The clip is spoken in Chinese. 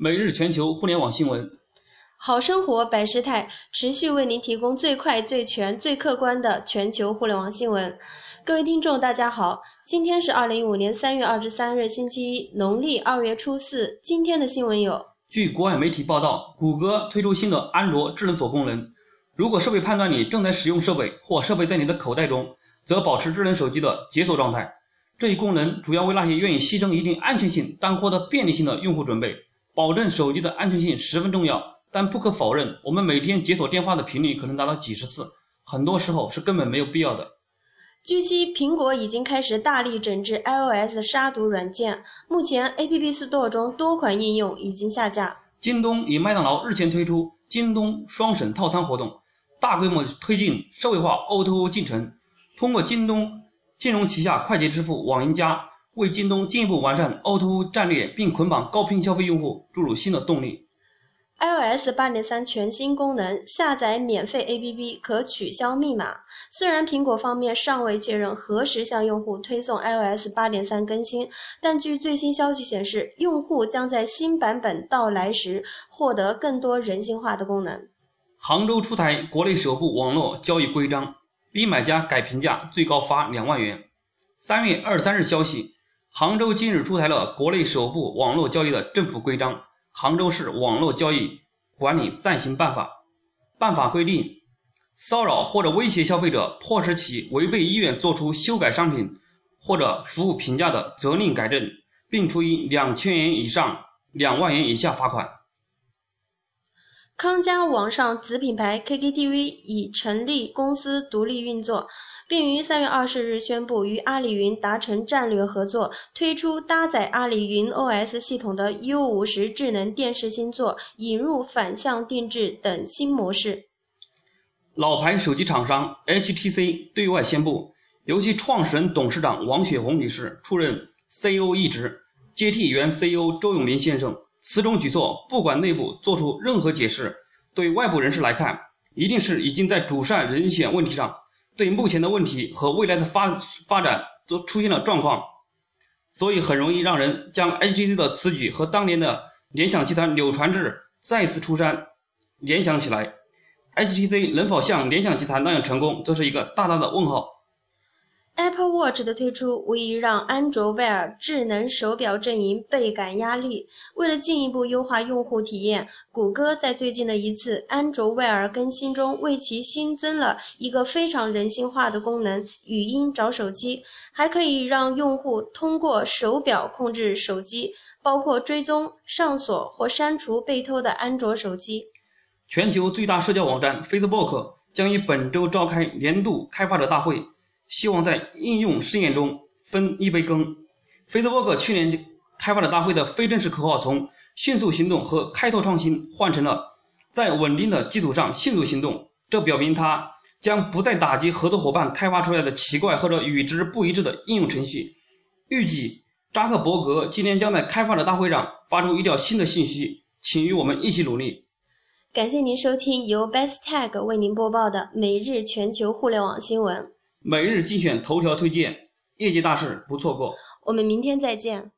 每日全球互联网新闻，好生活百事态持续为您提供最快、最全、最客观的全球互联网新闻。各位听众，大家好，今天是二零一五年三月二十三日，星期一，农历二月初四。今天的新闻有：据国外媒体报道，谷歌推出新的安卓智能锁功能。如果设备判断你正在使用设备，或设备在你的口袋中，则保持智能手机的解锁状态。这一功能主要为那些愿意牺牲一定安全性但获得便利性的用户准备。保证手机的安全性十分重要，但不可否认，我们每天解锁电话的频率可能达到几十次，很多时候是根本没有必要的。据悉，苹果已经开始大力整治 iOS 杀毒软件，目前 App Store 中多款应用已经下架。京东与麦当劳日前推出京东双省套餐活动，大规模推进社会化 O2O 进程，通过京东金融旗下快捷支付网银加。为京东进一步完善 O2O 战略，并捆绑高频消费用户，注入新的动力。iOS 8.3全新功能，下载免费 APP 可取消密码。虽然苹果方面尚未确认何时向用户推送 iOS 8.3更新，但据最新消息显示，用户将在新版本到来时获得更多人性化的功能。杭州出台国内首部网络交易规章，逼买家改评价最高罚两万元。三月二十三日消息。杭州今日出台了国内首部网络交易的政府规章《杭州市网络交易管理暂行办法》。办法规定，骚扰或者威胁消费者，迫使其违背意愿作出修改商品或者服务评价的，责令改正，并处以两千元以上两万元以下罚款。康佳网上子品牌 KKTV 已成立公司独立运作。并于三月二十日宣布与阿里云达成战略合作，推出搭载阿里云 OS 系统的 U 五十智能电视星座，引入反向定制等新模式。老牌手机厂商 HTC 对外宣布，由其创始人、董事长王雪红女士出任 CEO 一职，接替原 CEO 周永林先生。此种举措，不管内部做出任何解释，对外部人士来看，一定是已经在主善人选问题上。对目前的问题和未来的发发展都出现了状况，所以很容易让人将 HTC 的此举和当年的联想集团柳传志再次出山联想起来。HTC 能否像联想集团那样成功，这是一个大大的问号。Apple Watch 的推出无疑让安卓 Wear 智能手表阵营倍感压力。为了进一步优化用户体验，谷歌在最近的一次安卓 Wear 更新中为其新增了一个非常人性化的功能——语音找手机，还可以让用户通过手表控制手机，包括追踪、上锁或删除被偷的安卓手机。全球最大社交网站 Facebook 将于本周召开年度开发者大会。希望在应用试验中分一杯羹。Facebook 去年开发者大会的非正式口号从“迅速行动”和“开拓创新”换成了“在稳定的基础上迅速行动”。这表明它将不再打击合作伙伴开发出来的奇怪或者与之不一致的应用程序。预计扎克伯格今年将在开发者大会上发出一条新的信息，请与我们一起努力。感谢您收听由 Best Tag 为您播报的每日全球互联网新闻。每日精选头条推荐，业界大事不错过。我们明天再见。